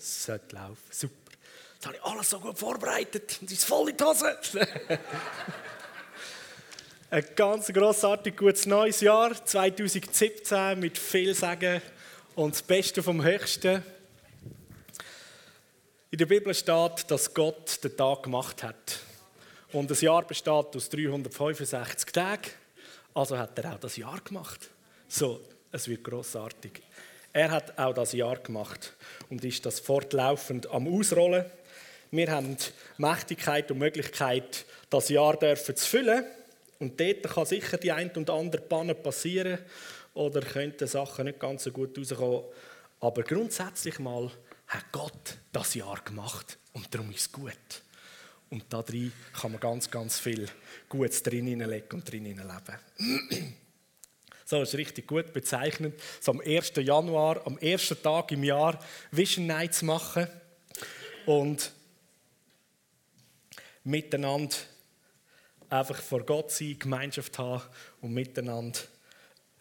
Es sollte laufen. Super. Jetzt habe ich alles so gut vorbereitet und ist voll in die Hose. Ein ganz grossartig gutes neues Jahr 2017 mit viel Sagen und das Beste vom Höchsten. In der Bibel steht, dass Gott den Tag gemacht hat. Und das Jahr besteht aus 365 Tagen. Also hat er auch das Jahr gemacht. So, es wird grossartig. Er hat auch das Jahr gemacht und ist das fortlaufend am Ausrollen. Wir haben Mächtigkeit und Möglichkeit, das Jahr zu füllen. Und dort kann sicher die ein und andere Panne passieren oder könnten Sachen nicht ganz so gut rauskommen. Aber grundsätzlich mal hat Gott das Jahr gemacht und darum ist es gut. Und da drin kann man ganz, ganz viel Gutes drin hineinlegen und drin leben. So, ist richtig gut bezeichnet. So am 1. Januar, am ersten Tag im Jahr, Vision Night zu machen und miteinander einfach vor Gott sein, Gemeinschaft haben und miteinander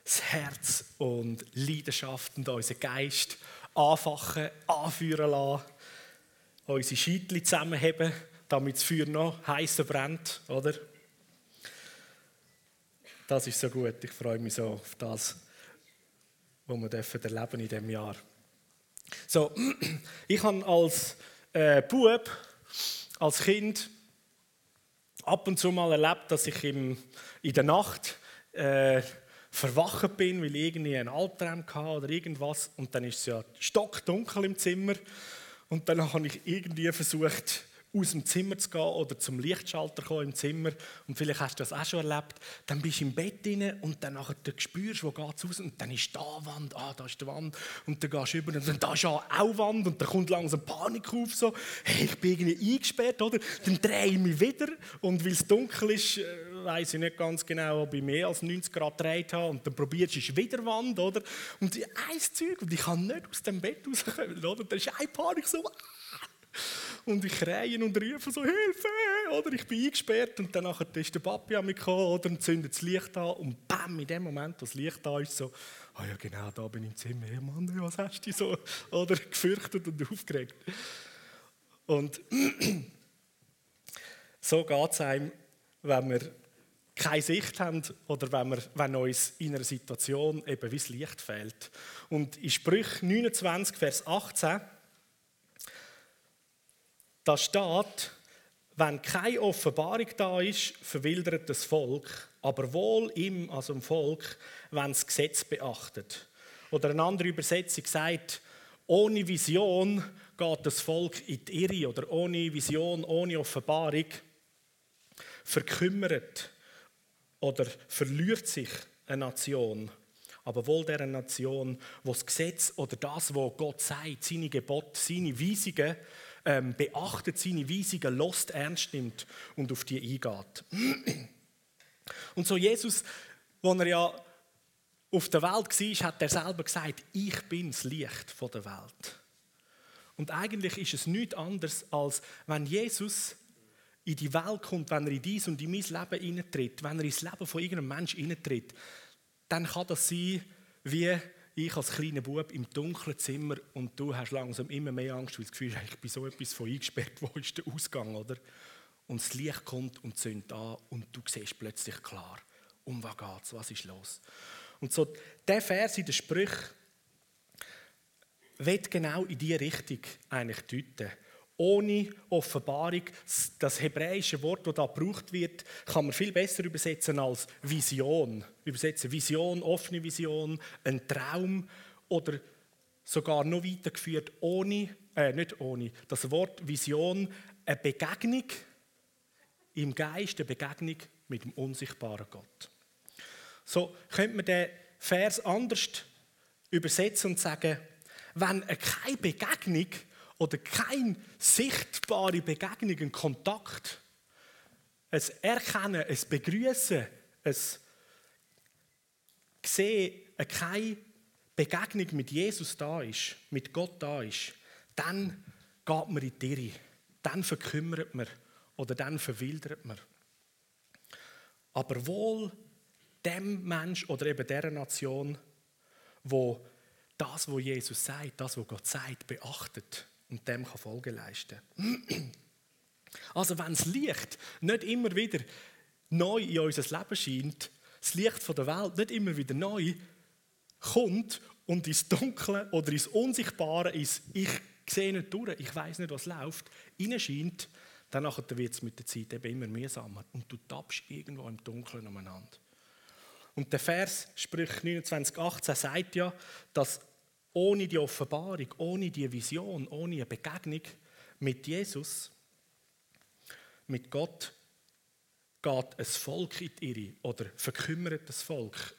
das Herz und Leidenschaft und unseren Geist anfachen, anführen lassen, unsere Scheitchen zusammenheben, damit das Feuer noch heißer brennt, oder? Das ist so gut. Ich freue mich so auf das, was wir dürfen in diesem Jahr. So, ich habe als äh, Bub, als Kind, ab und zu mal erlebt, dass ich im, in der Nacht äh, verwacht bin, weil ich irgendwie einen Albtraum hatte oder irgendwas. Und dann ist es ja stockdunkel im Zimmer. Und dann habe ich irgendwie versucht, aus dem Zimmer zu gehen oder zum Lichtschalter kommen im Zimmer und vielleicht hast du das auch schon erlebt, dann bist du im Bett drin und dann nachher du spürst, wo geht es raus und dann ist da Wand, ah, da ist die Wand und dann gehst du über und dann da ist auch Wand und dann kommt langsam Panik auf, so, hey, ich bin irgendwie eingesperrt, oder? Dann drehe ich mich wieder und weil es dunkel ist, äh, weiß ich nicht ganz genau, ob ich mehr als 90 Grad gedreht habe und dann probierst du, ist wieder Wand, oder? Und ein Zeug und ich kann nicht aus dem Bett rauskommen, oder? Dann ist eine Panik so, ah! Und ich schreie und rufe so, Hilfe! Oder ich bin eingesperrt und dann ist der Papi an mich gekommen oder zündet das Licht an und bam, in dem Moment, wo das Licht da ist, so, ah oh ja genau, da bin ich im Zimmer, hey Mann, was hast du so, oder gefürchtet und aufgeregt. Und so geht es einem, wenn wir keine Sicht haben oder wenn, wir, wenn uns in einer Situation eben wie das Licht fehlt. Und in Sprüch 29, Vers 18 da steht, wenn keine Offenbarung da ist, verwildert das Volk, aber wohl im, also im Volk, wenn das Gesetz beachtet. Oder eine andere Übersetzung sagt, ohne Vision geht das Volk in die Irre oder ohne Vision, ohne Offenbarung verkümmert oder verliert sich eine Nation. Aber wohl der Nation, wo das Gesetz oder das, was Gott sagt, seine Gebote, seine Weisungen ähm, beachtet, seine Weisungen lost, ernst nimmt und auf die eingeht. Und so Jesus, als er ja auf der Welt war, hat er selber gesagt, ich bin das Licht der Welt. Und eigentlich ist es nichts anderes, als wenn Jesus in die Welt kommt, wenn er in dies und in mein Leben hineintritt, wenn er ins Leben von irgendeinem Menschen hineintritt, dann kann das sein, wie ich als kleiner Bub im dunklen Zimmer und du hast langsam immer mehr Angst, weil das Gefühl hast, ich bin so etwas von eingesperrt, wo ist der Ausgang, oder? Und das Licht kommt und zündet an und du siehst plötzlich klar, um was geht's, was ist los? Und so der Vers in den Sprüchen wird genau in diese Richtung eigentlich deuten ohne Offenbarung. Das hebräische Wort, das da gebraucht wird, kann man viel besser übersetzen als Vision. Übersetzen Vision, offene Vision, ein Traum oder sogar noch weitergeführt ohne, äh, nicht ohne, das Wort Vision, eine Begegnung im Geist, eine Begegnung mit dem unsichtbaren Gott. So könnte man den Vers anders übersetzen und sagen, wenn keine Begegnung oder keine sichtbare Begegnung, ein Kontakt, ein Erkennen, ein Begrüßen, ein Sehen, keine Begegnung mit Jesus da ist, mit Gott da ist, dann geht man in die Irre. Dann verkümmert man oder dann verwildert man. Aber wohl dem Mensch oder eben der Nation, wo das, was Jesus sagt, das, was Gott sagt, beachtet und dem kann Folge leisten. Also wenn das Licht nicht immer wieder neu in unser Leben scheint, das Licht von der Welt nicht immer wieder neu kommt und ins Dunkle oder ins Unsichtbare, ins Ich sehe nicht durch, ich weiß nicht, was läuft, hineinscheint, dann wird es mit der Zeit eben immer mühsamer und du tappst irgendwo im Dunkeln umeinander. Und der Vers, Sprüche 29, 18, sagt ja, dass ohne die Offenbarung, ohne die Vision, ohne eine Begegnung mit Jesus, mit Gott, geht ein Volk in die Irre oder verkümmert das Volk.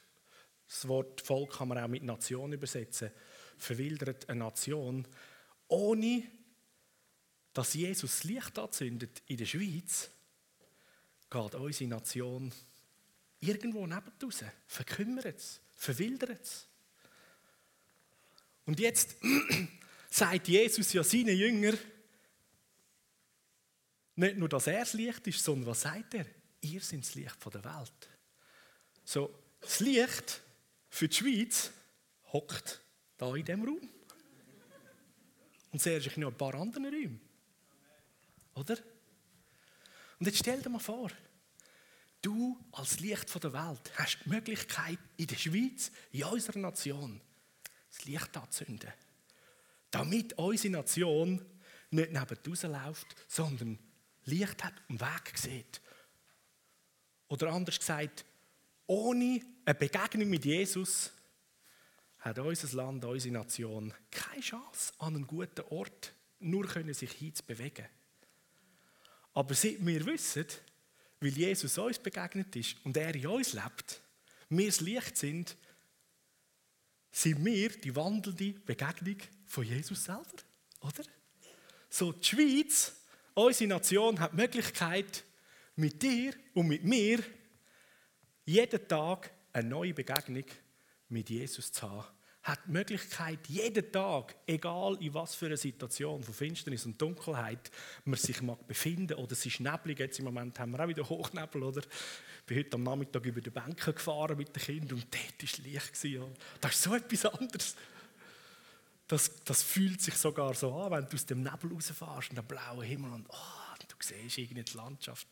Das Wort Volk kann man auch mit Nation übersetzen. Verwildert eine Nation, ohne dass Jesus das Licht anzündet in der Schweiz, geht unsere Nation irgendwo neben raus, verkümmert es, verwildert es. Und jetzt sagt Jesus ja seinen Jüngern, nicht nur, dass er das Licht ist, sondern was sagt er? Ihr seid das Licht der Welt. So, das Licht für die Schweiz hockt da in diesem Raum. Und sehr sich noch ein paar andere Räume. Oder? Und jetzt stell dir mal vor, du als Licht der Welt hast die Möglichkeit, in der Schweiz, in unserer Nation, das Licht anzünden. Damit unsere Nation nicht neben rausläuft, sondern Licht hat und Weg sieht. Oder anders gesagt, ohne eine Begegnung mit Jesus hat unser Land, unsere Nation keine Chance, an einen guten Ort nur können sich hinzubewegen. Aber seit wir wissen, weil Jesus uns begegnet ist und er in uns lebt, wir das Licht sind, sind wir die wandelnde Begegnung von Jesus selber, oder? So die Schweiz, unsere Nation, hat die Möglichkeit, mit dir und mit mir jeden Tag eine neue Begegnung mit Jesus zu haben hat die Möglichkeit, jeden Tag, egal in was für einer Situation von Finsternis und Dunkelheit man sich mag befinden oder es ist neblig, jetzt im Moment haben wir auch wieder Hochnebel, oder? Ich bin heute am Nachmittag über die Bänke gefahren mit den Kindern und dort war Licht. Gewesen, das ist so etwas anderes. Das, das fühlt sich sogar so an, wenn du aus dem Nebel rausfährst und den blauen Himmel und oh, du siehst irgendwie die Landschaft.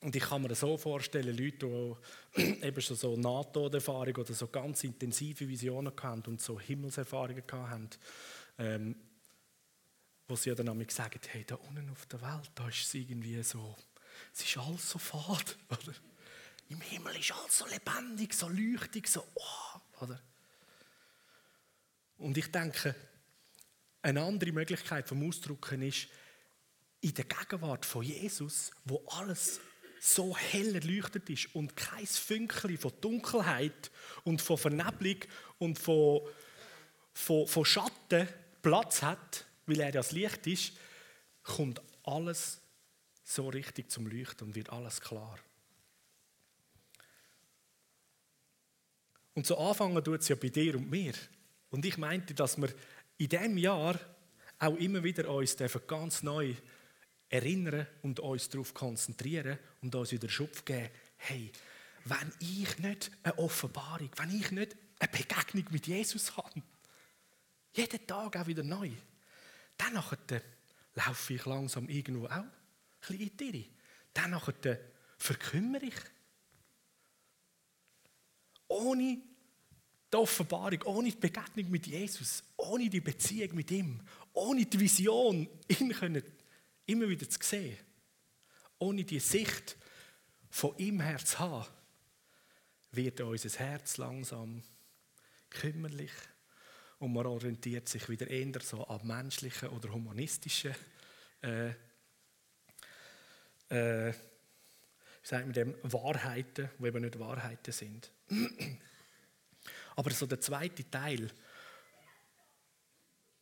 Und ich kann mir das so vorstellen, Leute, die eben schon so NATO-Erfahrung oder so ganz intensive Visionen hatten und so Himmelserfahrungen hatten, ähm, wo sie dann einmal sagen, hey, da unten auf der Welt, da ist es irgendwie so, es ist alles so fad, oder? Im Himmel ist alles so lebendig, so leuchtig, so, oh, oder? Und ich denke, eine andere Möglichkeit vom Ausdrucken ist, in der Gegenwart von Jesus, wo alles so hell erleuchtet ist und kein Fünkchen von Dunkelheit und von Vernebelung und von, von, von Schatten Platz hat, weil er das Licht ist, kommt alles so richtig zum Leuchten und wird alles klar. Und so anfangen tut es ja bei dir und mir. Und ich meinte, dass wir in diesem Jahr auch immer wieder uns ganz neu erinnern und uns darauf konzentrieren und uns wieder Schupf geben, hey, wenn ich nicht eine Offenbarung, wenn ich nicht eine Begegnung mit Jesus habe, jeden Tag auch wieder neu, dann nachher laufe ich langsam irgendwo auch ein bisschen in die. Dann nachher verkümmere ich. Ohne die Offenbarung, ohne die Begegnung mit Jesus, ohne die Beziehung mit ihm, ohne die Vision, ihn können immer wieder zu sehen, ohne die Sicht von ihm her zu haben, wird unser Herz langsam kümmerlich und man orientiert sich wieder eher so an menschlichen oder humanistischen äh, äh, man dem, Wahrheiten, die eben nicht Wahrheiten sind. Aber so der zweite Teil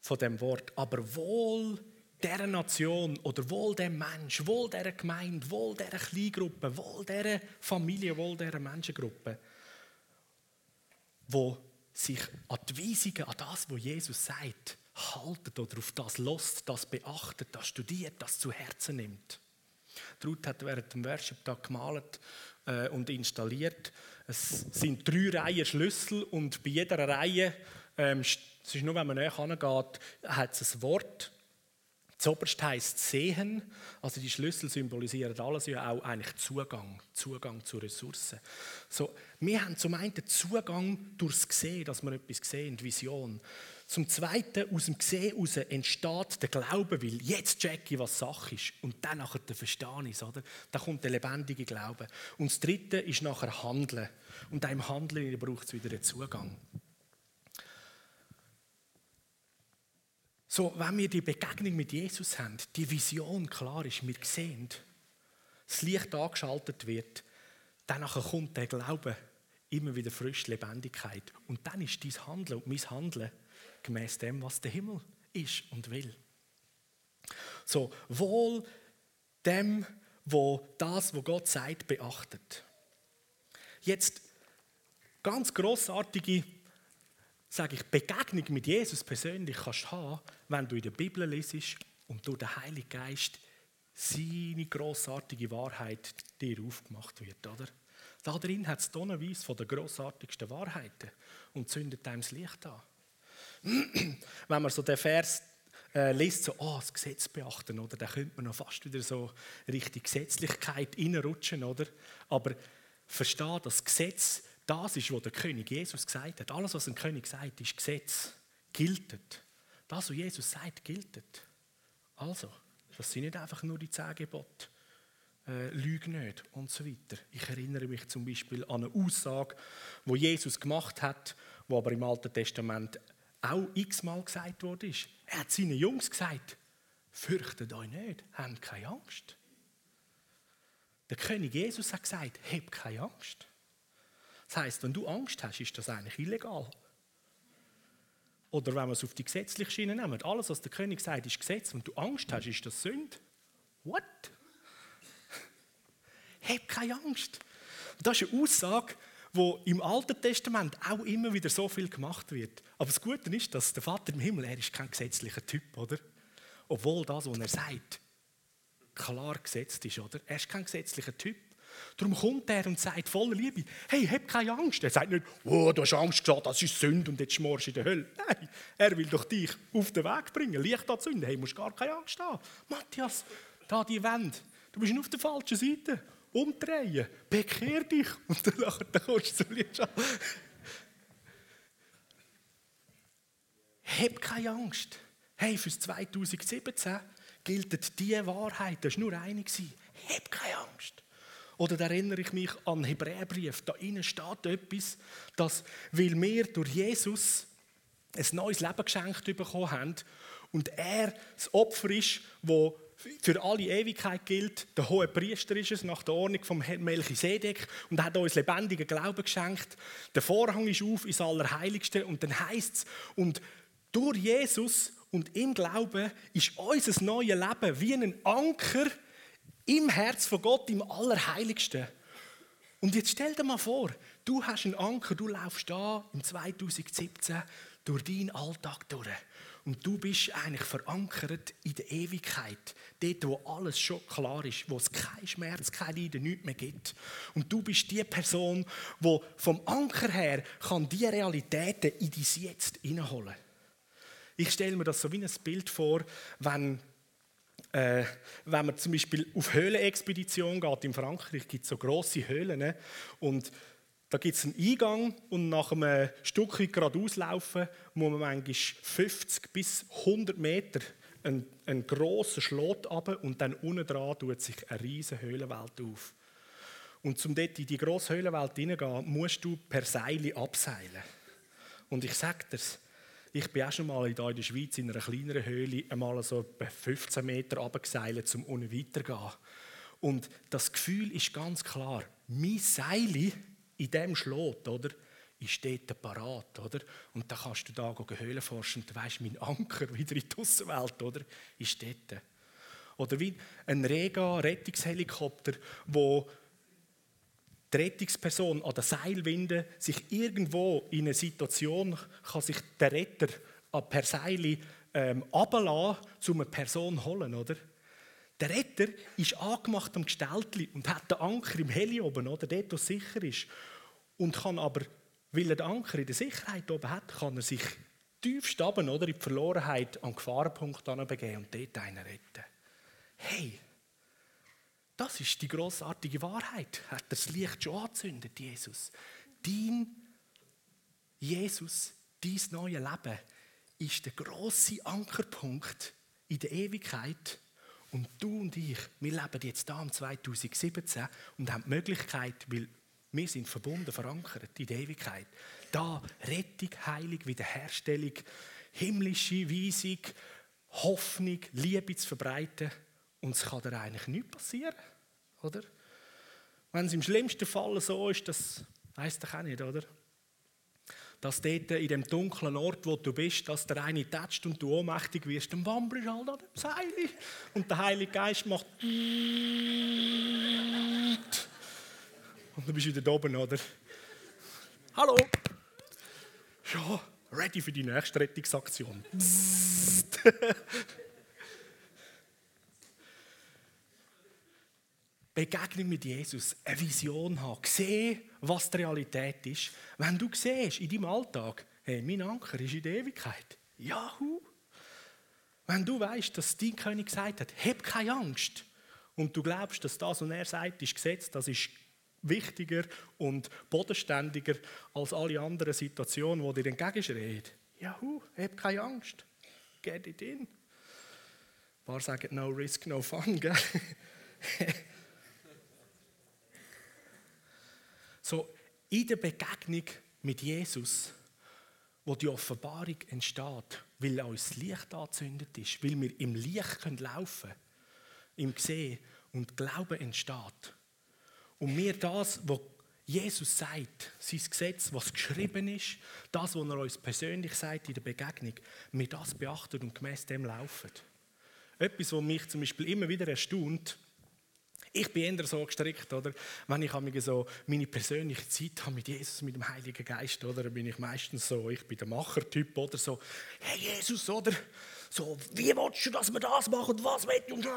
von dem Wort, aber wohl dieser Nation oder wohl dem Mensch, wohl dieser Gemeinde, wohl dieser Kleingruppe, wohl dieser Familie, wohl dieser Menschengruppe, wo sich an die Weisungen, an das, was Jesus sagt, haltet oder auf das lost, das beachtet, das studiert, das zu Herzen nimmt. Ruth hat während dem Worship-Tag gemalt äh, und installiert. Es sind drei Reihen Schlüssel und bei jeder Reihe Ähm, es ist nur, wenn man näher hingeht, hat es ein Wort. Zoberst heisst sehen, also die Schlüssel symbolisieren alles ja auch eigentlich Zugang, Zugang zu Ressourcen. So, wir haben zum einen Zugang durchs Gesehen, dass wir etwas sehen, die Vision. Zum Zweiten, aus dem Gesehen heraus entsteht der Glaube, weil jetzt checke ich, was Sache ist. Und dann nachher der Verstehen ist, oder? Da kommt der lebendige Glaube. Und das Dritte ist nachher Handeln. Und im Handeln braucht es wieder einen Zugang. So, wenn wir die Begegnung mit Jesus haben, die Vision klar ist, wir sehen, das Licht angeschaltet wird, dann kommt der Glaube immer wieder frisch Lebendigkeit. Und dann ist dein Handeln und mein Handeln gemäß dem, was der Himmel ist und will. So, wohl dem, wo das, was Gott sagt, beachtet. Jetzt ganz großartige sage ich, Begegnung mit Jesus persönlich kannst haben, wenn du in der Bibel lesest und durch den Heiligen Geist seine großartige Wahrheit dir aufgemacht wird, oder? Da drin hat es tonnenweise von den großartigsten Wahrheiten und zündet einem das Licht an. wenn man so den Vers äh, liest, so, oh, das Gesetz beachten, oder? Dann könnte man noch fast wieder so Richtung Gesetzlichkeit reinrutschen, oder? Aber verstehe, das Gesetz das ist, was der König Jesus gesagt hat. Alles, was ein König sagt, ist Gesetz. Giltet. Das, was Jesus sagt, giltet. Also, das sind nicht einfach nur die zehn Gebote. Äh, nicht und so weiter. Ich erinnere mich zum Beispiel an eine Aussage, wo Jesus gemacht hat, wo aber im Alten Testament auch x-mal gesagt wurde. Er hat seinen Jungs gesagt: Fürchtet euch nicht, habt keine Angst. Der König Jesus hat gesagt: Habt keine Angst. Das heißt, wenn du Angst hast, ist das eigentlich illegal. Oder wenn wir es auf die gesetzliche Schiene nehmen, alles, was der König sagt, ist Gesetz. Wenn du Angst hast, ist das Sünde. What? Hab keine Angst. Und das ist eine Aussage, wo im Alten Testament auch immer wieder so viel gemacht wird. Aber das Gute ist, dass der Vater im Himmel, er ist kein gesetzlicher Typ, oder? Obwohl das, was er sagt, klar gesetzt ist, oder? Er ist kein gesetzlicher Typ. Darum kommt er und sagt voller Liebe, hey, hab keine Angst. Er sagt nicht, oh, du hast Angst gesagt, das ist Sünde und jetzt schmorst du in der Hölle. Nein, er will doch dich auf den Weg bringen, Licht anzünden. Hey, du musst gar keine Angst haben. Matthias, da die Wände, du bist auf der falschen Seite. Umdrehen, bekehr dich und dann, dann kommst du zum Licht Hab keine Angst. Hey, fürs 2017 gilt diese Wahrheit, das war nur eine. Hab keine Angst. Oder da erinnere ich mich an den Hebräerbrief. Da innen steht etwas, dass, weil wir durch Jesus ein neues Leben geschenkt bekommen haben und er das Opfer ist, das für alle Ewigkeit gilt. Der hohe Priester ist es nach der Ordnung vom Melchisedek und hat uns lebendigen Glauben geschenkt. Der Vorhang ist auf ins Allerheiligste und dann heißt es, und durch Jesus und im Glauben ist unser neues Leben wie ein Anker im Herz von Gott, im Allerheiligsten. Und jetzt stell dir mal vor, du hast einen Anker, du laufst da im 2017 durch deinen Alltag durch. Und du bist eigentlich verankert in der Ewigkeit. Dort, wo alles schon klar ist, wo es keinen Schmerz, kein Leiden, nichts mehr gibt. Und du bist die Person, die vom Anker her kann die Realitäten in dein Jetzt hineinholen Ich stelle mir das so wie ein Bild vor, wenn äh, wenn man zum Beispiel auf Höhlenexpedition geht, in Frankreich gibt es so grosse Höhlen ne? und da gibt es einen Eingang und nach einem Stück geradeaus laufen muss man manchmal 50 bis 100 Meter einen, einen grossen Schlot runter und dann unten dran tut sich eine riesige Höhlenwelt auf. Und um dort in die grosse Höhlenwelt hineingehen, musst du per Seile abseilen. Und ich sage dir, ich bin auch schon mal in der Schweiz in einer kleineren Höhle einmal so etwa 15 Meter runtergeseilt, um unten weiterzugehen. Und das Gefühl ist ganz klar, mein Seil in diesem Schlot, oder, ist dort parat, oder? Und dann kannst du da Höhlen forschen und du weißt, mein Anker wieder in die Außenwelt, oder, ist dort. Oder wie ein Rega-Rettungshelikopter, wo die Rettungsperson an der Seilwinde sich irgendwo in eine Situation kann sich der Retter per Seil ähm, runterlassen, um eine Person zu holen, oder? Der Retter ist angemacht am Gestaltli und hat den Anker im Heli oben, oder? Dort, wo es sicher ist. Und kann aber weil er den Anker in der Sicherheit oben hat, kann er sich tief staben oder in die Verlorenheit am Gefahrenpunkt begeben und dort einen retten. Hey, das ist die großartige Wahrheit. Hat das Licht schon angezündet, Jesus? Dein Jesus, dein neues Leben ist der große Ankerpunkt in der Ewigkeit. Und du und ich, wir leben jetzt da im 2017 und haben die Möglichkeit, weil wir sind verbunden, verankert in der Ewigkeit. Da Rettung, Heilung, Wiederherstellung, himmlische Weisung, Hoffnung, Liebe zu verbreiten. Und es kann dir eigentlich nichts passieren, oder? Wenn es im schlimmsten Fall so ist, das heisst doch auch nicht, oder? Dass dort in dem dunklen Ort, wo du bist, dass der eine tätscht und du ohnmächtig wirst, dann wammelst du halt an dem Seil. Und der Heilige Geist macht und du bist wieder da oben, oder? Hallo! Ja, ready für die nächste Rettungsaktion. Begegnung mit Jesus, eine Vision haben, sehen, was die Realität ist. Wenn du siehst in deinem Alltag, hey, mein Anker ist in der Ewigkeit. Jahu! Wenn du weißt, dass dein König gesagt hat, hab keine Angst, und du glaubst, dass das, was er sagt, ist Gesetz, das ist wichtiger und bodenständiger als alle anderen Situationen, die dir entgegenschreien. Juhu, hab keine Angst. Get it in. Ein paar sagen no risk, no fun, gell? so, in der Begegnung mit Jesus, wo die Offenbarung entsteht, weil uns das Licht angezündet ist, weil wir im Licht laufen können, im Sehen und Glauben entsteht und wir das, was Jesus sagt, sein Gesetz, was geschrieben ist, das, was er uns persönlich sagt in der Begegnung, wir das beachten und gemäß dem laufen. Etwas, was mich zum Beispiel immer wieder erstaunt, ich bin eher so gestrickt, oder? Wenn ich so meine persönliche Zeit habe mit Jesus, mit dem Heiligen Geist, oder? bin ich meistens so, ich bin der Machertyp, oder so, hey Jesus, oder? So, wie willst du, dass wir das machen was willst du?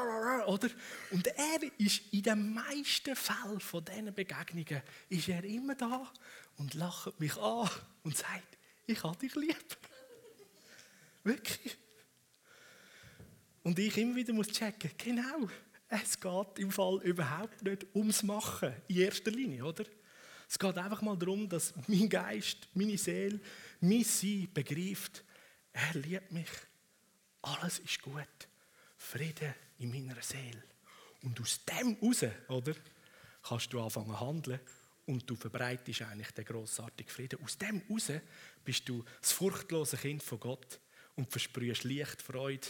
Oder? Und er ist in den meisten Fällen von diesen Begegnungen ist er immer da und lacht mich an und sagt, ich habe dich lieb. Wirklich. Und ich immer wieder muss checken, genau, es geht im Fall überhaupt nicht ums Machen in erster Linie, oder? Es geht einfach mal darum, dass mein Geist, meine Seele, mein Sein begreift, er liebt mich. Alles ist gut. Frieden in meiner Seele. Und aus dem raus, oder, kannst du anfangen zu handeln und du verbreitest eigentlich den grossartigen Frieden. Aus dem raus bist du das furchtlose Kind von Gott und versprühst Licht, Freude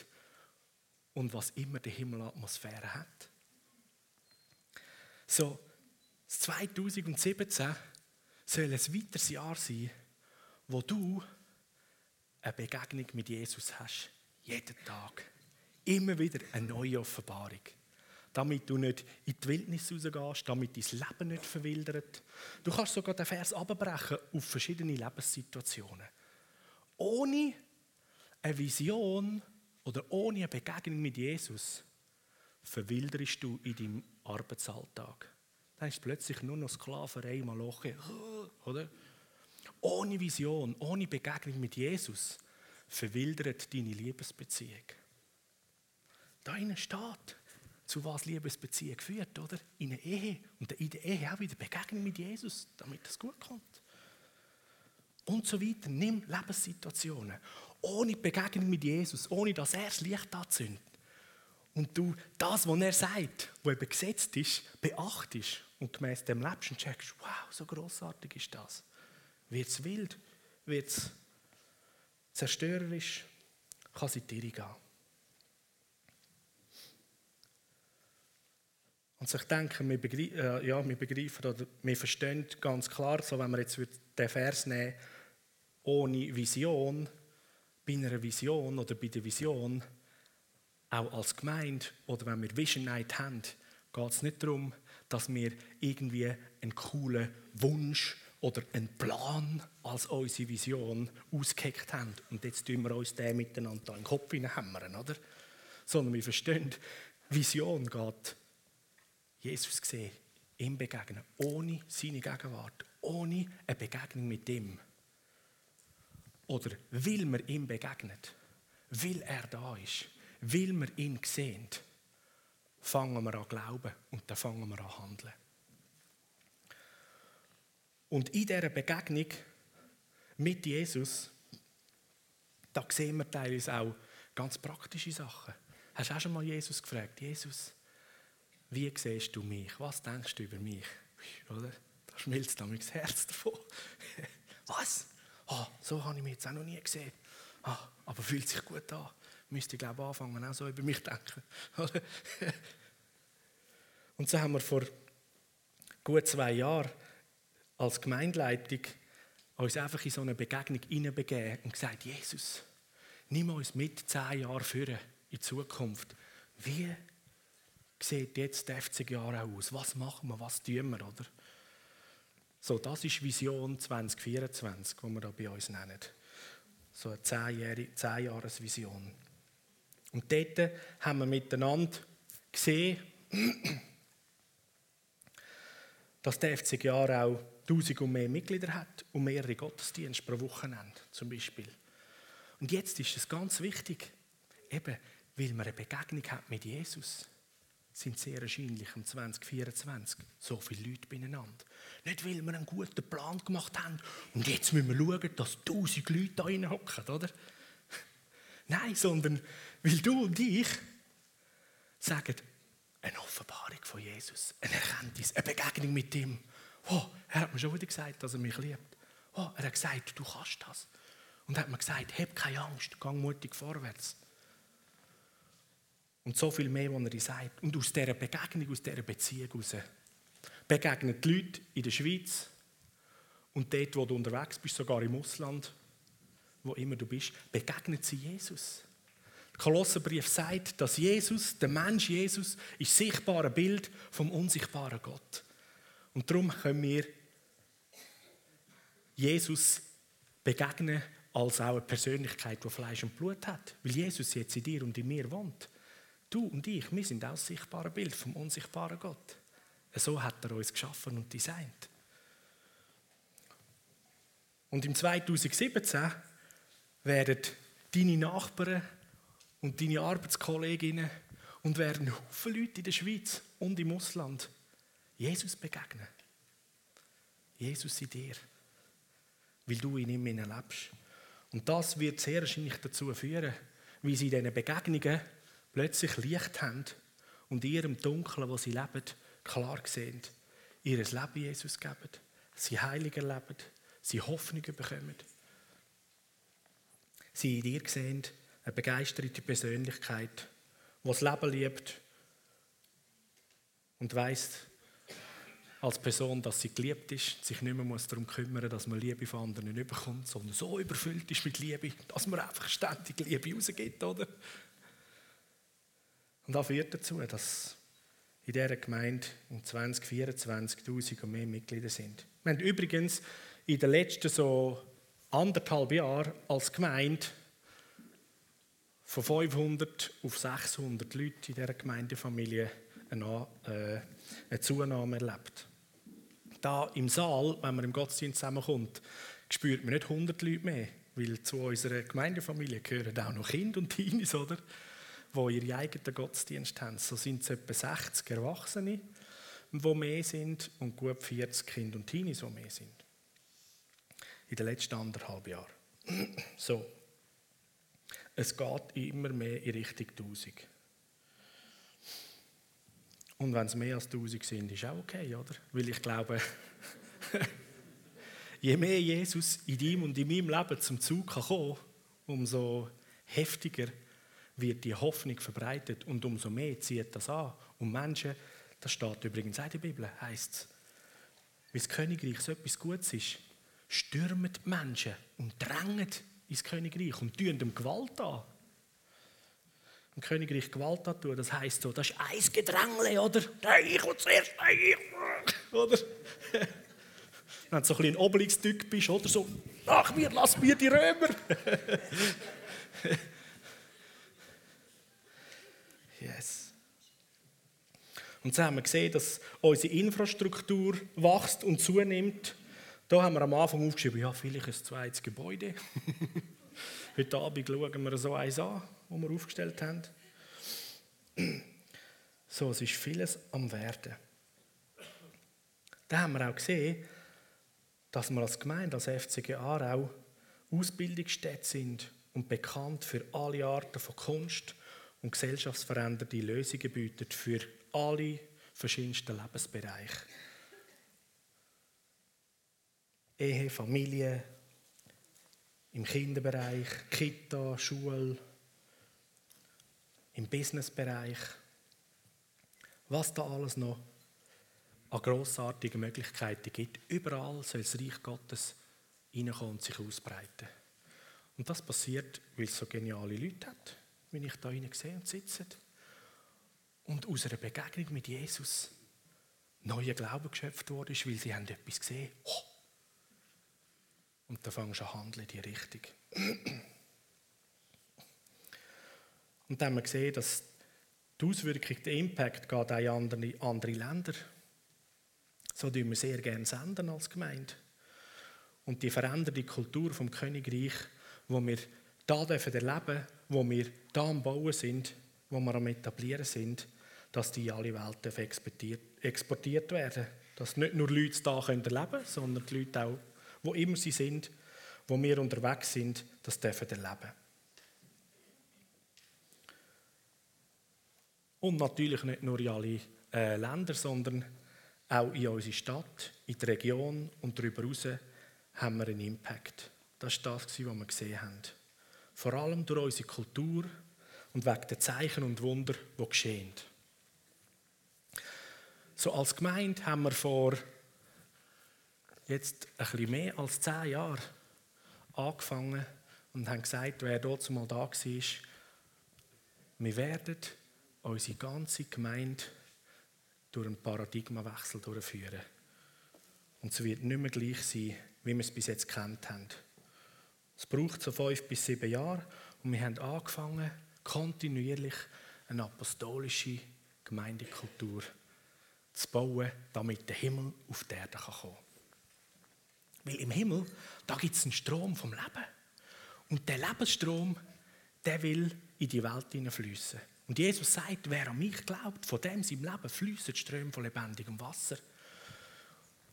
und was immer die Himmelatmosphäre hat. So, 2017 soll ein weiteres Jahr sein, wo du eine Begegnung mit Jesus hast. Jeden Tag. Immer wieder eine neue Offenbarung. Damit du nicht in die Wildnis rausgehst, damit dein Leben nicht verwildert. Du kannst sogar den Vers abbrechen auf verschiedene Lebenssituationen. Ohne eine Vision oder ohne eine Begegnung mit Jesus verwilderst du in deinem Arbeitsalltag. Dann ist plötzlich nur noch Sklaverei, Maloche, oder? Ohne Vision, ohne Begegnung mit Jesus verwildert deine Liebesbeziehung. Da innen steht, zu was Liebesbeziehung führt, oder? In einer Ehe. Und in der Ehe auch wieder Begegnung mit Jesus, damit es gut kommt. Und so weiter. Nimm Lebenssituationen. Ohne Begegnung mit Jesus, ohne dass er das Licht anzündet. Und du das, was er sagt, was eben gesetzt ist, beachtest und gemäß dem lebst und checkst, wow, so großartig ist das. Wird es wild? Wird es zerstörerisch, kann es in die Irre gehen. Und ich denke, wir, begreif, äh, ja, wir begreifen oder wir verstehen ganz klar, so wenn wir jetzt den Vers nehmen, ohne Vision, bei einer Vision oder bei der Vision, auch als Gemeinde oder wenn wir Vision Night haben, geht es nicht darum, dass wir irgendwie einen coolen Wunsch oder einen Plan als unsere Vision ausgeheckt haben. Und jetzt tun wir uns den miteinander in den Kopf hineinhämmern, oder? Sondern wir verstehen, Vision geht Jesus sehen, ihm begegnen, ohne seine Gegenwart, ohne eine Begegnung mit ihm. Oder weil wir ihm begegnet, weil er da ist, weil wir ihn sehen, fangen wir an glauben und dann fangen wir an handeln. Und in dieser Begegnung mit Jesus, da sehen wir teilweise auch ganz praktische Sachen. Hast du auch schon mal Jesus gefragt, Jesus, wie siehst du mich? Was denkst du über mich? Da schmilzt dann mein Herz davon. Was? Oh, so habe ich mich jetzt auch noch nie gesehen. Oh, aber fühlt sich gut an. Müsste ich glaube anfangen, auch so über mich denken. Und so haben wir vor gut zwei Jahren als Gemeindeleitung uns einfach in so eine Begegnung hineinbegeben und gesagt, Jesus, nimm uns mit zehn Jahren führen in Zukunft. Wie sieht jetzt der FC Jahre aus? Was machen wir, was tun wir, oder? So, das ist Vision 2024, die wir da bei uns nennen. So eine Zehn-Jahres-Vision. Und dort haben wir miteinander gesehen, dass der FC Jahre auch 1000 und mehr Mitglieder hat und mehrere Gottesdienste pro Wochenende zum Beispiel. Und jetzt ist es ganz wichtig, eben, weil man eine Begegnung hat mit Jesus, sind sehr wahrscheinlich im 2024 so viele Leute beieinander. Nicht, weil wir einen guten Plan gemacht haben und jetzt müssen wir schauen, dass tausend Leute da reinhocken, oder? Nein, sondern weil du und ich sagen, eine Offenbarung von Jesus, eine Erkenntnis, eine Begegnung mit ihm. Oh, er hat mir schon wieder gesagt, dass er mich liebt. Oh, er hat gesagt, du kannst das. Und er hat mir gesagt, hab keine Angst, gang mutig vorwärts. Und so viel mehr, was er dir sagt. Und aus dieser Begegnung, aus dieser Beziehung heraus, begegnen die Leute in der Schweiz und dort, wo du unterwegs bist, sogar im Ausland, wo immer du bist, begegnen sie Jesus. Der Kolosserbrief sagt, dass Jesus, der Mensch Jesus, ist sichtbare Bild vom unsichtbaren Gott. Und darum können wir Jesus begegnen als auch eine Persönlichkeit, die Fleisch und Blut hat. Weil Jesus jetzt in dir und in mir wohnt. Du und ich, wir sind auch das sichtbare Bild vom unsichtbaren Gott. So hat er uns geschaffen und designt. Und im 2017 werden deine Nachbarn und deine Arbeitskolleginnen und werden viele Leute in der Schweiz und im Ausland Jesus begegnen. Jesus in dir. Weil du in ihm lebst. Und das wird sehr wahrscheinlich dazu führen, wie sie in diesen Begegnungen plötzlich Licht haben und in ihrem Dunkeln, wo sie leben, klar sehen, ihr Leben Jesus geben, sie heilig erleben, sie Hoffnung bekommen. Sie in dir sehen, eine begeisterte Persönlichkeit, die das Leben liebt und weiss, als Person, dass sie geliebt ist, sich nicht mehr darum kümmern muss, dass man Liebe von anderen nicht bekommt, sondern so überfüllt ist mit Liebe, dass man einfach ständig Liebe rausgibt, oder? Und das führt dazu, dass in dieser Gemeinde in 2024 1000 und mehr Mitglieder sind. Wir haben übrigens in den letzten so anderthalb Jahren als Gemeinde von 500 auf 600 Leute in dieser Gemeindefamilie eine, äh, eine Zunahme erlebt. Da im Saal, wenn man im Gottesdienst zusammenkommt, spürt man nicht 100 Leute mehr, weil zu unserer Gemeindefamilie gehören auch noch Kinder und Teenies, oder? Die ihre eigenen Gottesdienste haben. So sind es etwa 60 Erwachsene, die mehr sind und gut 40 Kinder und Teenies, die mehr sind. In den letzten anderthalb Jahren. So. Es geht immer mehr in Richtung 1000. Und wenn es mehr als 1000 sind, ist auch okay, oder? Weil ich glaube, je mehr Jesus in deinem und in meinem Leben zum Zug kann kommen, umso heftiger wird die Hoffnung verbreitet und umso mehr zieht das an. Und Menschen, das steht übrigens auch in der Bibel, heißt es, wie das Königreich so etwas Gutes ist, stürmen die Menschen und drängen ins Königreich und tun dem Gewalt an im Königreich Gewalt tun. Das heisst so, das ist ein Gedrängle, oder? Nein, ich und zuerst, nein, ich. Oder? Wenn du so ein bisschen Obelix-Typ bist, oder so, nach mir, lass mir die Römer. yes. Und so haben wir gesehen, dass unsere Infrastruktur wächst und zunimmt, Da haben wir am Anfang aufgeschrieben, ja, vielleicht ein zweites Gebäude. Heute Abend schauen wir so eins an, das wir aufgestellt haben. So, es ist vieles am Werden. Da haben wir auch gesehen, dass wir als Gemeinde, als FCG Aarau, Ausbildungsstätte sind und bekannt für alle Arten von Kunst und gesellschaftsverändernde Lösungen bieten für alle verschiedensten Lebensbereiche. Ehe, Familie, im Kinderbereich, Kita, Schule, im Businessbereich. Was da alles noch an grossartigen Möglichkeiten gibt. Überall soll das Reich Gottes reinkommen und sich ausbreiten. Und das passiert, weil es so geniale Leute hat, wie ich da hinein sehe und sitze. Und aus einer Begegnung mit Jesus neuer Glauben geschöpft worden ist, weil sie haben etwas gesehen. Oh. Und dann fangst du an handeln in die Richtung. Und dann haben wir gesehen, dass die Auswirkung, der Impact geht auch in andere, andere Länder. So tun wir sehr gerne senden als Gemeinde. Und die veränderte Kultur vom Königreich, wo wir da dürfen erleben, wo wir da am Bauen sind, wo wir am Etablieren sind, dass die in alle Welt exportiert werden. Dass nicht nur Leute da erleben können, sondern die Leute auch, wo immer sie sind, wo wir unterwegs sind, das dürfen erleben. Und natürlich nicht nur in alle äh, Länder, sondern auch in unserer Stadt, in der Region und darüber hinaus haben wir einen Impact. Das war das, was wir gesehen haben. Vor allem durch unsere Kultur und wegen der Zeichen und Wunder, die geschehen. So als Gemeinde haben wir vor jetzt ein bisschen mehr als zehn Jahren angefangen und haben gesagt, wer dort mal da war, wir werden unsere ganze Gemeinde durch einen Paradigmawechsel durchführen. Und es wird nicht mehr gleich sein, wie wir es bis jetzt kennt haben. Es braucht so fünf bis sieben Jahre und wir haben angefangen, kontinuierlich eine apostolische Gemeindekultur zu bauen, damit der Himmel auf die Erde kommen kann. Weil im Himmel, da gibt es einen Strom vom Leben. Und der Lebensstrom, der will in die Welt hineinfließen. Und Jesus sagt, wer an mich glaubt, von dem seinem Leben fließen Ströme von lebendigem Wasser.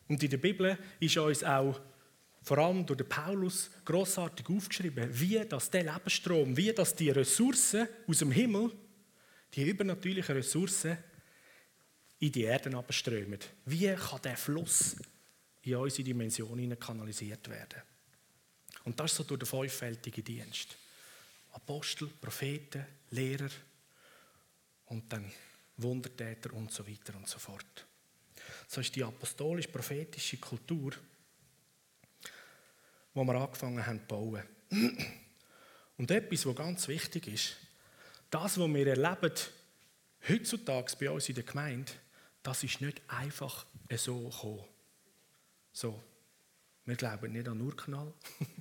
Und in der Bibel ist uns auch vor allem durch den Paulus großartig aufgeschrieben, wie das der Lebensstrom, wie das die Ressourcen aus dem Himmel, die übernatürlichen Ressourcen, in die Erde abströmen. Wie kann der Fluss in unsere Dimension kanalisiert werden? Und das so durch den fünffältigen Dienst. Apostel, Propheten, Lehrer, und dann Wundertäter und so weiter und so fort. So ist die apostolisch-prophetische Kultur, wo wir angefangen haben zu bauen. Und etwas, was ganz wichtig ist, das, was wir erleben, heutzutage bei uns in der Gemeinde, das ist nicht einfach so gekommen. So, wir glauben nicht an Urknall.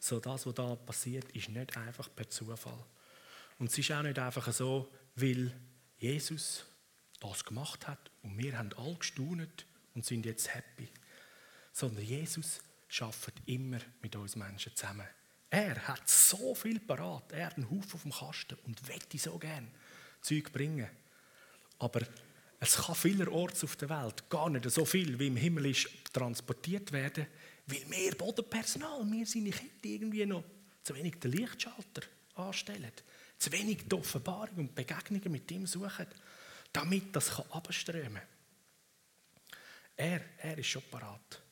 so, das, was da passiert, ist nicht einfach per Zufall. Und es ist auch nicht einfach so, weil Jesus das gemacht hat und wir haben alle gestaunet und sind jetzt happy. Sondern Jesus schafft immer mit uns Menschen zusammen. Er hat so viel parat, er hat einen Haufen auf dem Kasten und wette so gern Zeug bringen. Aber es kann vielerorts auf der Welt gar nicht so viel wie im Himmel ist transportiert werden, weil mehr Bodenpersonal, wir seine Kinder irgendwie noch zu wenig den Lichtschalter anstellen zu wenig die Offenbarung und Begegnungen mit ihm suchen, damit das abströmen kann. Er, er ist schon parat.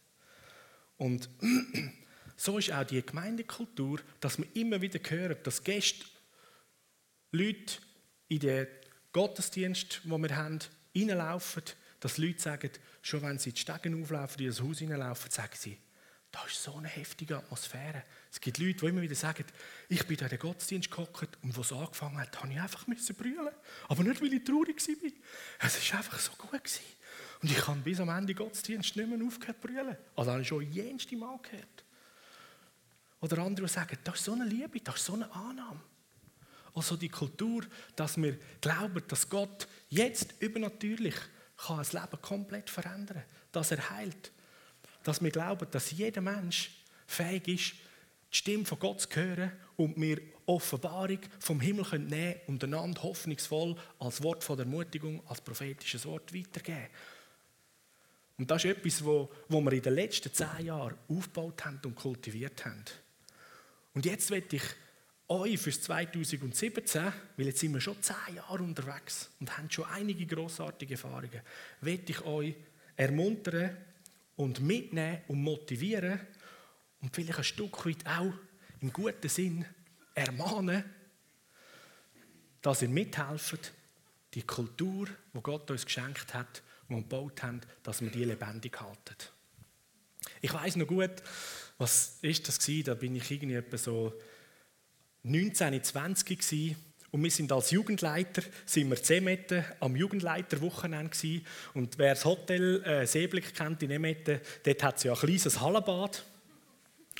Und so ist auch die Gemeindekultur, dass wir immer wieder hören, dass Gäste, Leute in den Gottesdienst, wo wir haben, reinlaufen, dass Leute sagen, schon wenn sie die Stegen auflaufen, in das Haus hineinlaufen, sagen sie, da ist so eine heftige Atmosphäre. Es gibt Leute, die immer wieder sagen, ich bin da in den Gottesdienst gehockt und wo es angefangen hat, habe ich einfach brüllen. Aber nicht, weil ich traurig war. Es war einfach so gut. Gewesen. Und ich habe bis am Ende Gottesdienst nicht mehr aufgehört zu brüllen. Also habe ich schon jenste Mal gehört. Oder andere, sagen, das ist so eine Liebe, das ist so eine Annahme. Also die Kultur, dass wir glauben, dass Gott jetzt übernatürlich kann das Leben komplett verändern kann, dass er heilt dass wir glauben, dass jeder Mensch fähig ist, die Stimme von Gott zu hören und wir Offenbarung vom Himmel nehmen können und einander hoffnungsvoll als Wort von Ermutigung, als prophetisches Wort weitergeben. Und das ist etwas, wo, wo wir in den letzten zehn Jahren aufgebaut haben und kultiviert haben. Und jetzt werde ich euch fürs 2017, weil jetzt sind wir schon zehn Jahre unterwegs und haben schon einige großartige Erfahrungen, werde ich euch ermuntern und mitnehmen und motivieren und vielleicht ein Stück weit auch im guten Sinn ermahnen, dass ihr mithelft, die Kultur, die Gott uns geschenkt hat, die wir gebaut haben, dass wir die lebendig halten. Ich weiß noch gut, was ist das gewesen? Da bin ich irgendwie etwa so 19, 20 gewesen. Und wir sind als Jugendleiter, sind wir Emette am Jugendleiterwochenende. Und wer das Hotel äh, Seeblick kennt in Emette, dort hat es ja ein kleines Hallenbad.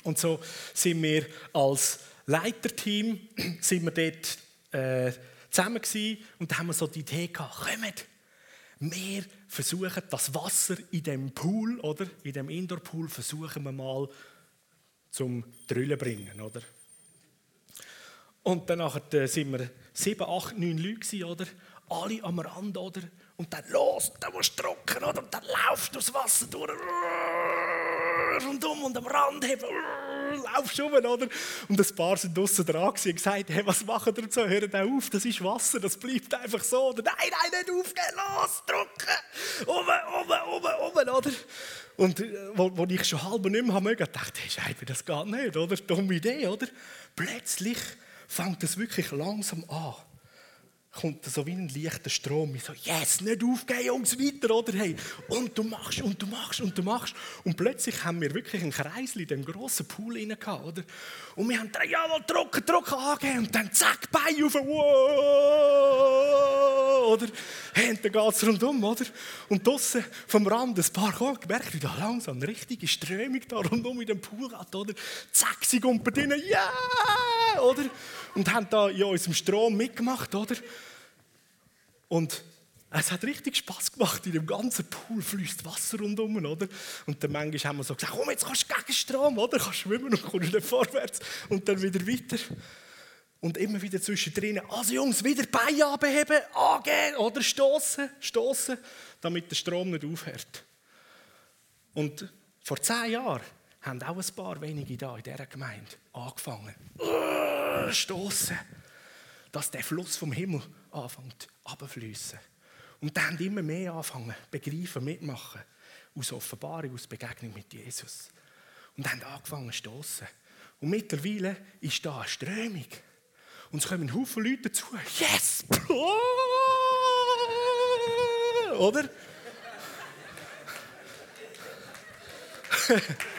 Und so sind wir als Leiterteam sind wir dort äh, zusammen gewesen, und da haben wir so die Idee gehabt, kommt, wir versuchen das Wasser in dem Pool, oder in dem Indoor-Pool, versuchen wir mal zum Drüllen bringen, oder? Und dann äh, sind wir sieben, acht, neun Leute gewesen, oder? Alle am Rand, oder? Und dann los, dann musst du trocken, oder? Und dann laufst du durchs Wasser durch rundum und am Rand heben, laufst rum, oder? Und ein paar sind draußen dran und gesagt, hey, was machen ihr so? Hört auf, das ist Wasser, das bleibt einfach so. Oder nein, nein, nicht aufgehen, los, drücken, um, um, um, um, oder? Und äh, wo, wo ich schon halb nicht mehr habe dachte ich, hey, das geht nicht, oder? Dumme Idee, oder? Plötzlich fängt es wirklich langsam an kommt so wie ein leichter Strom. Ich so, yes, nicht aufgeben, Jungs, weiter, oder? Hey, und du machst, und du machst, und du machst. Und plötzlich haben wir wirklich einen Kreis in dem grossen Pool rein gehabt, oder? Und wir haben drei jawohl, trocken, trocken angegeben, und dann zack, Bein auf, oder? Hey, und dann geht es rundum, oder? Und draussen vom Rand ein paar kommen, gemerkt, wie da langsam eine richtige Strömung da rundum in dem Pool hat, oder? Zack, sie kommen bei denen, ja, oder? Und haben da in unserem Strom mitgemacht, oder? Und es hat richtig Spaß gemacht. In dem ganzen Pool fließt Wasser rundum, oder? Und dann manchmal haben wir so gesagt, komm, jetzt kannst du gegen Strom, oder? Kannst schwimmen und kommst dann vorwärts und dann wieder weiter. Und immer wieder zwischendrin, also Jungs, wieder Beine anheben, angehen oder stoßen, stoßen, damit der Strom nicht aufhört. Und vor zehn Jahren haben auch ein paar wenige da in dieser Gemeinde angefangen. Stoßen, dass der Fluss vom Himmel anfängt abfließen. Und dann immer mehr anfangen, begreifen, mitmachen. Aus Offenbarung, aus Begegnung mit Jesus. Und haben angefangen zu stoßen. Und mittlerweile ist da eine Strömung. Und es kommen Haufen Leute dazu. Yes! Oder?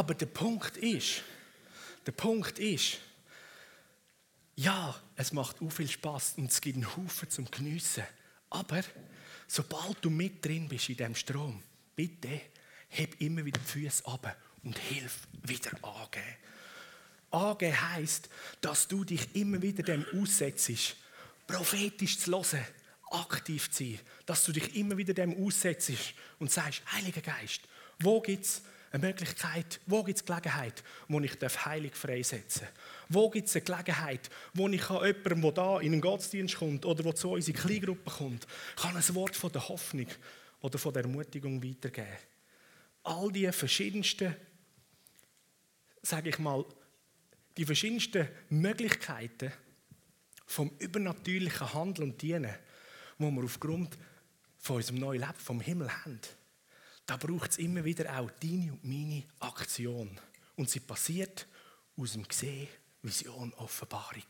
Aber der Punkt ist, der Punkt ist, ja, es macht auch viel Spaß und es gibt einen Haufen zum Geniessen. Aber sobald du mit drin bist in diesem Strom, bitte heb immer wieder die Füße ab und hilf wieder angehen. Angehen heisst, dass du dich immer wieder dem aussetzt, prophetisch zu hören, aktiv zu sein, dass du dich immer wieder dem aussetzt und sagst, Heiliger Geist, wo gibt es eine Möglichkeit, wo gibt es Gelegenheit, wo ich heilig freisetzen darf? Wo gibt es eine Gelegenheit, wo ich jemandem, der da in den Gottesdienst kommt oder der zu unserer Kleingruppe kommt, kann ein Wort von der Hoffnung oder von der Ermutigung weitergeben? All die verschiedensten, sage ich mal, die verschiedensten Möglichkeiten vom übernatürlichen Handeln und Dienen, wo wir aufgrund von unserem neuen Leben vom Himmel haben da braucht es immer wieder auch deine und meine Aktion. Und sie passiert aus dem Gesehen, Vision, Offenbarung,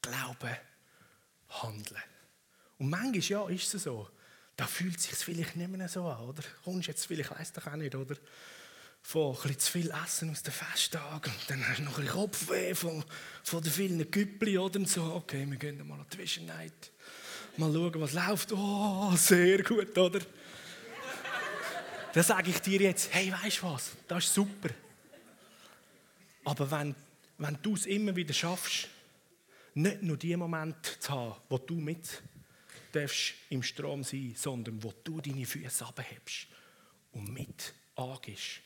Glauben, Handeln. Und manchmal ja, ist es so, da fühlt es sich vielleicht nicht mehr so an, oder? Kommst jetzt vielleicht, ich weiss doch auch nicht, oder? Von ein zu viel Essen aus den Festtagen und dann hast du noch ein Kopfweh von, von den vielen Güppli oder und so. Okay, wir gehen mal an die Night. Mal schauen, was läuft. Oh, sehr gut, oder? Dann sage ich dir jetzt, hey, weißt du was, das ist super. Aber wenn, wenn du es immer wieder schaffst, nicht nur die Momente zu haben, wo du mit darfst im Strom sein, sondern wo du deine Füße abhebst und mit angehst,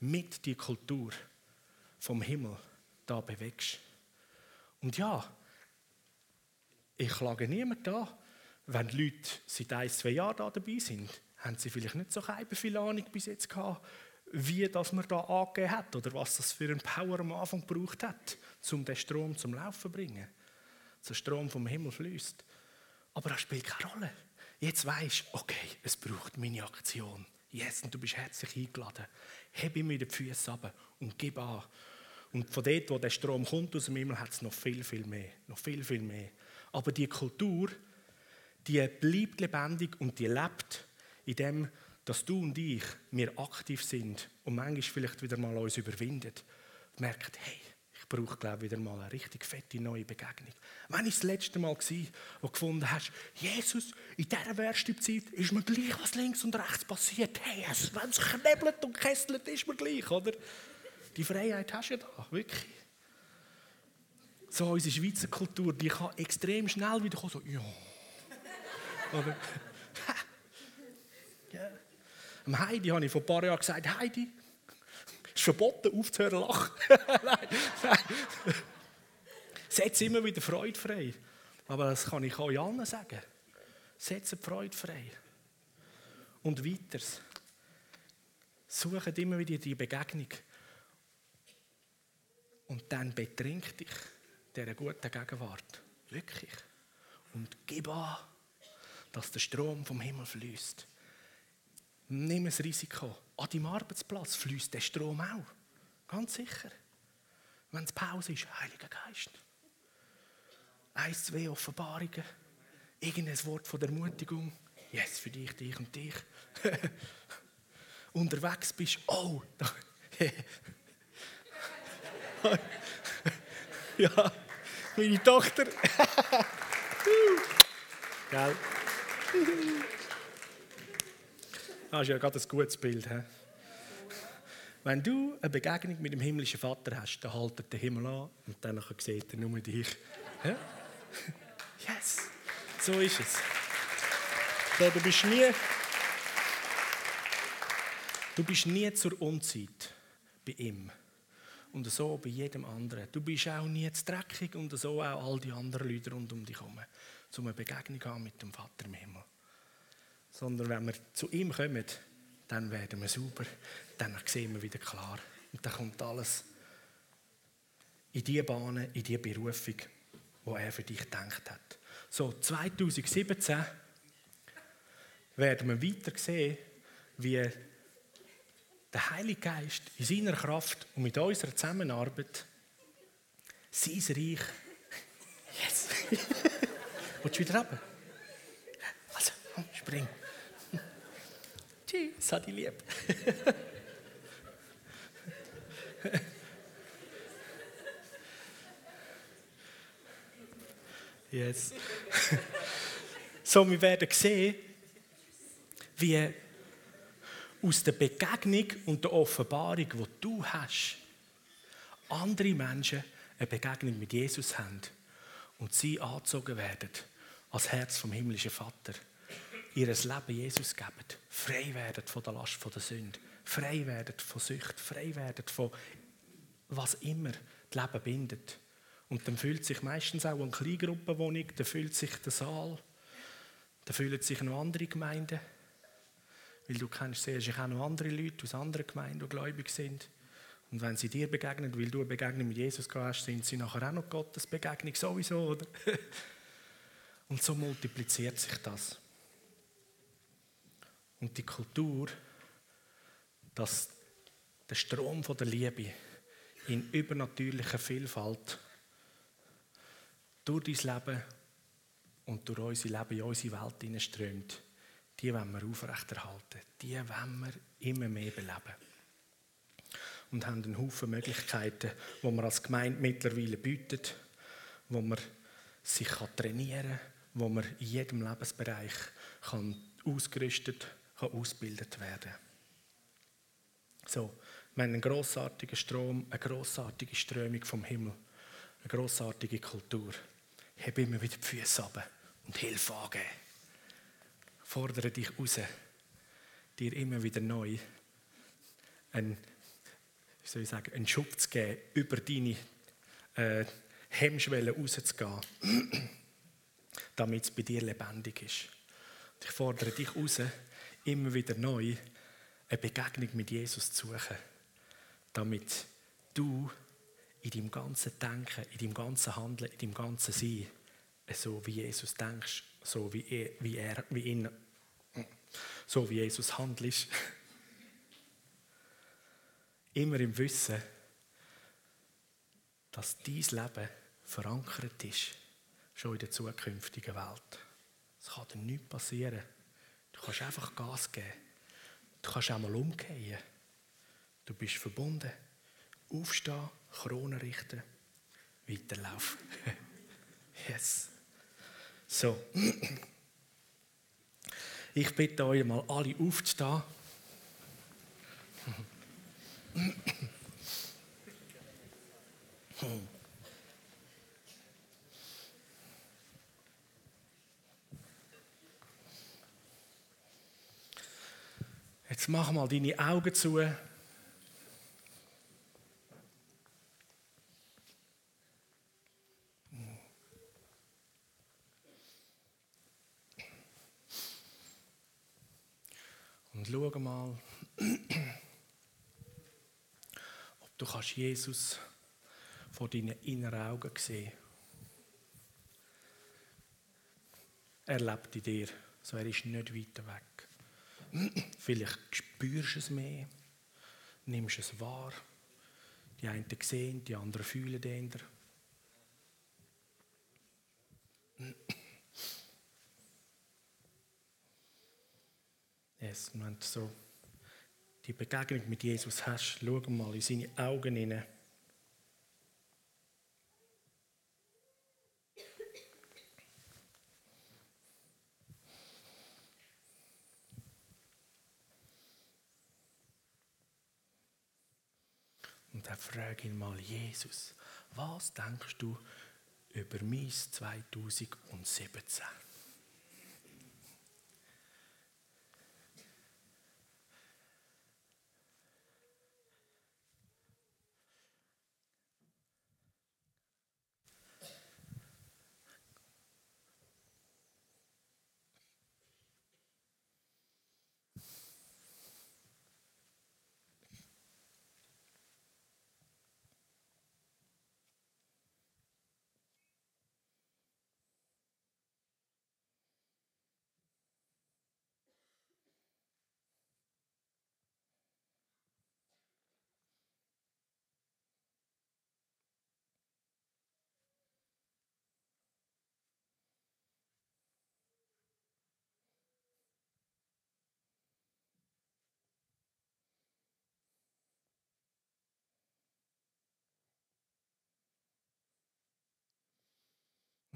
mit die Kultur vom Himmel da bewegst. Und ja, ich klage niemand da, wenn Leute seit ein, zwei Jahren da dabei sind, haben sie vielleicht nicht so viel Ahnung bis jetzt gehabt, wie das man da angegeben hat oder was das für einen Power am Anfang gebraucht hat, um den Strom zum Laufen zu bringen. Der Strom vom Himmel fließt. Aber das spielt keine Rolle. Jetzt weisst du, okay, es braucht meine Aktion. Yes, und du bist herzlich eingeladen. Heb ihm wieder die Füße ab und gib an. Und von dort, wo der Strom kommt aus dem Himmel, hat es noch viel, viel mehr. Noch viel, viel mehr. Aber die Kultur, die bleibt lebendig und die lebt in dem, dass du und ich, wir aktiv sind und manchmal vielleicht wieder mal uns überwinden. Merkt, hey, ich brauche glaube wieder mal eine richtig fette neue Begegnung. Wann ist das letzte Mal gewesen, wo du gefunden hast, Jesus, in dieser Zeit ist mir gleich, was links und rechts passiert. Hey, wenn es knebelt und kesselt, ist mir gleich, oder? Die Freiheit hast du ja da, wirklich. So, unsere Schweizer Kultur, die kann extrem schnell wieder kommen, so, ja. Heidi habe ich vor ein paar Jahren gesagt, Heidi, es ist verboten, aufzuhören zu lachen. nein. Setz immer wieder Freude frei. Aber das kann ich euch allen sagen. Setzt die Freude frei. Und weiters. Sucht immer wieder die Begegnung. Und dann betrink dich dieser guten Gegenwart. Wirklich. Und gib an, dass der Strom vom Himmel fließt. Nimm ein Risiko. An deinem Arbeitsplatz fließt der Strom auch. Ganz sicher. Wenn es Pause ist, Heiliger Geist. Eins, zwei Offenbarungen. Irgendein Wort von der Ermutigung. Yes, für dich, dich und dich. Unterwegs bist, oh, ja, meine Tochter. Gell? Das ist ja gerade ein gutes Bild. He? Wenn du eine Begegnung mit dem himmlischen Vater hast, dann haltet der Himmel an und dann sieht er nur dich. Ja? Yes, so ist es. So, du bist nie, du bist nie zur Unzeit bei ihm. Und so bei jedem anderen. Du bist auch nie zu dreckig und so auch all die anderen Leute rund um dich herum. Um eine Begegnung haben mit dem Vater im Himmel. Sondern wenn wir zu ihm kommen, dann werden wir sauber, dann sehen wir wieder klar. Und dann kommt alles in die Bahnen, in die Berufung, die er für dich gedacht hat. So, 2017 werden wir weiter sehen, wie der Heilige Geist in seiner Kraft und mit unserer Zusammenarbeit sein Reich. Yes! Willst du wieder runter? Also, spring. Tschüss, hat die lieb. yes. so, wir werden sehen, wie aus der Begegnung und der Offenbarung, die du hast, andere Menschen eine Begegnung mit Jesus haben und sie angezogen werden als Herz vom himmlischen Vater, ihr Leben Jesus geben, frei werden von der Last von der Sünde, frei werden von Sucht, frei werden von was immer das Leben bindet. Und dann fühlt sich meistens auch eine Kleingruppenwohnung, dann fühlt sich der Saal, dann fühlen sich noch andere Gemeinden. Weil du kennst sehr auch noch andere Leute aus anderen Gemeinden, die gläubig sind. Und wenn sie dir begegnen, weil du eine Begegnung mit Jesus hast, sind sie nachher auch noch Gottes Begegnung sowieso, oder? Und so multipliziert sich das. Und die Kultur, dass der Strom von der Liebe in übernatürlicher Vielfalt durch dein Leben und durch unser Leben in unsere Welt hineinströmt, die wollen wir aufrechterhalten. Die wollen wir immer mehr beleben. Und haben einen Haufen Möglichkeiten, die man als Gemeinde mittlerweile bietet, wo man sich trainieren kann, wo man in jedem Lebensbereich kann ausgerüstet, kann ausgebildet werden So, wir haben einen grossartigen Strom, eine grossartige Strömung vom Himmel, eine grossartige Kultur. heb immer wieder die Füße ab und Hilfe angeben. Fordere dich raus, dir immer wieder neu einen, soll ich sagen, einen Schub zu geben, über deine äh, Hemmschwelle rauszugehen, damit es bei dir lebendig ist. Ich fordere dich raus, immer wieder neu eine Begegnung mit Jesus zu suchen, damit du in deinem ganzen Denken, in deinem ganzen Handeln, in deinem ganzen Sein, so wie Jesus denkst, so wie er, wie er, wie ihn, so wie Jesus handelt, immer im Wissen, dass dein Leben verankert ist, schon in der zukünftigen Welt. Es kann dir nichts passieren. Du kannst einfach Gas geben. Du kannst auch mal umgehen. Du bist verbunden. Aufstehen, Krone richten, weiterlaufen. yes. So. Ich bitte euch mal alle aufzustehen. Jetzt mach mal deine Augen zu. Und schau mal, ob du kannst Jesus vor deinen inneren Augen sehen. Er lebt in dir, so er ist nicht weiter weg. Vielleicht spürst du es mehr, nimmst es wahr. Die einen sehen, die anderen fühlen den. Yes, wenn du so die Begegnung mit Jesus hast, schau mal in seine Augen hinein. Frage ihn mal, Jesus, was denkst du über mein 2017?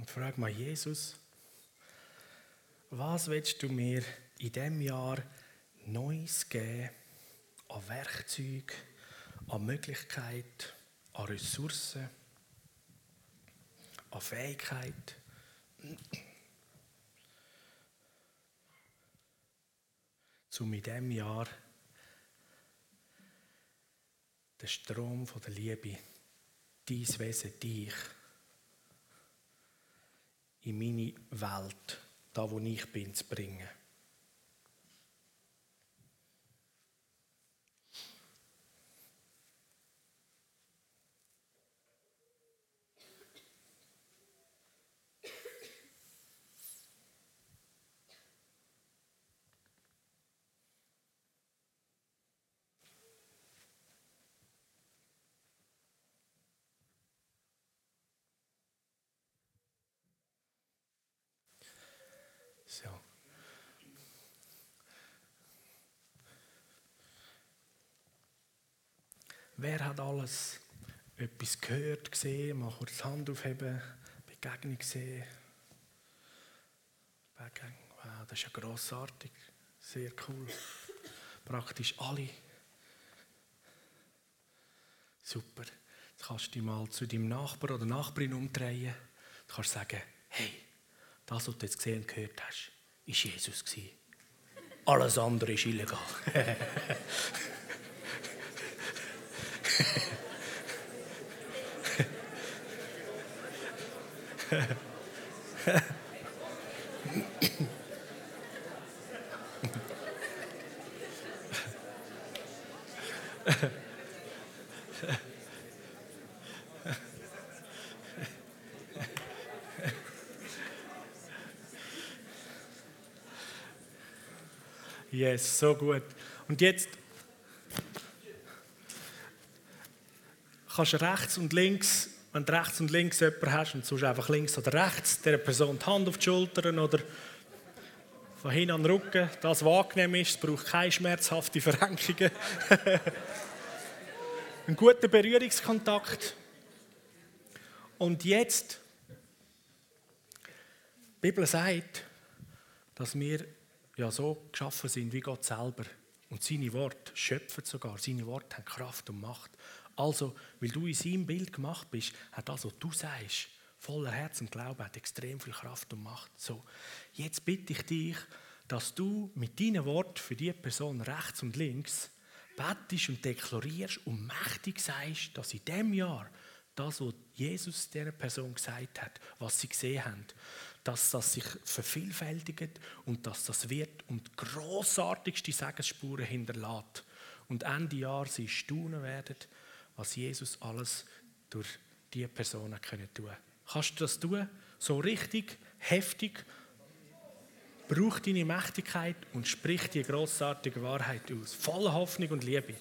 Und frag mal Jesus, was willst du mir in diesem Jahr Neues geben an Werkzeug, an Möglichkeit, an Ressourcen, an Fähigkeit? um in diesem Jahr den Strom der Liebe, dein Wesen, dich, in meine Welt, da wo ich bin, zu bringen. So. Wer hat alles etwas gehört, gesehen? Mal kurz die Hand aufheben, Begegnung gesehen. Begegnung, wow, das ist ja grossartig, sehr cool. Praktisch alle. Super. Jetzt kannst du dich mal zu deinem Nachbar oder Nachbarin umdrehen. Du kannst sagen, hey, das, was du jetzt gesehen und gehört hast, ist Jesus. Alles andere ist illegal. Yes, so gut. Und jetzt kannst du rechts und links, wenn du rechts und links jemanden hast und sonst einfach links oder rechts, der Person die Hand auf die Schultern oder von hinten an den Rücken, das was angenehm ist, es braucht keine schmerzhaften Verrenkungen. Ein guter Berührungskontakt. Und jetzt, die Bibel sagt, dass wir ja so geschaffen sind wie Gott selber. Und seine Worte schöpfen sogar. Seine Worte haben Kraft und Macht. Also, weil du in seinem Bild gemacht bist, hat das, was du sagst, voller Herz und Glauben, hat extrem viel Kraft und Macht. So, jetzt bitte ich dich, dass du mit deinen Worten für die Person rechts und links bettest und deklarierst und mächtig sagst, dass in dem Jahr das, was Jesus dieser Person gesagt hat, was sie gesehen haben, dass das sich vervielfältigt und dass das wird und großartigste Segensspuren hinterlässt. Und Ende Jahr sie staunen werden, was Jesus alles durch diese Personen können tun. Kannst du das tun? So richtig, heftig? Brauch deine Mächtigkeit und sprich die großartige Wahrheit aus. Voller Hoffnung und Liebe.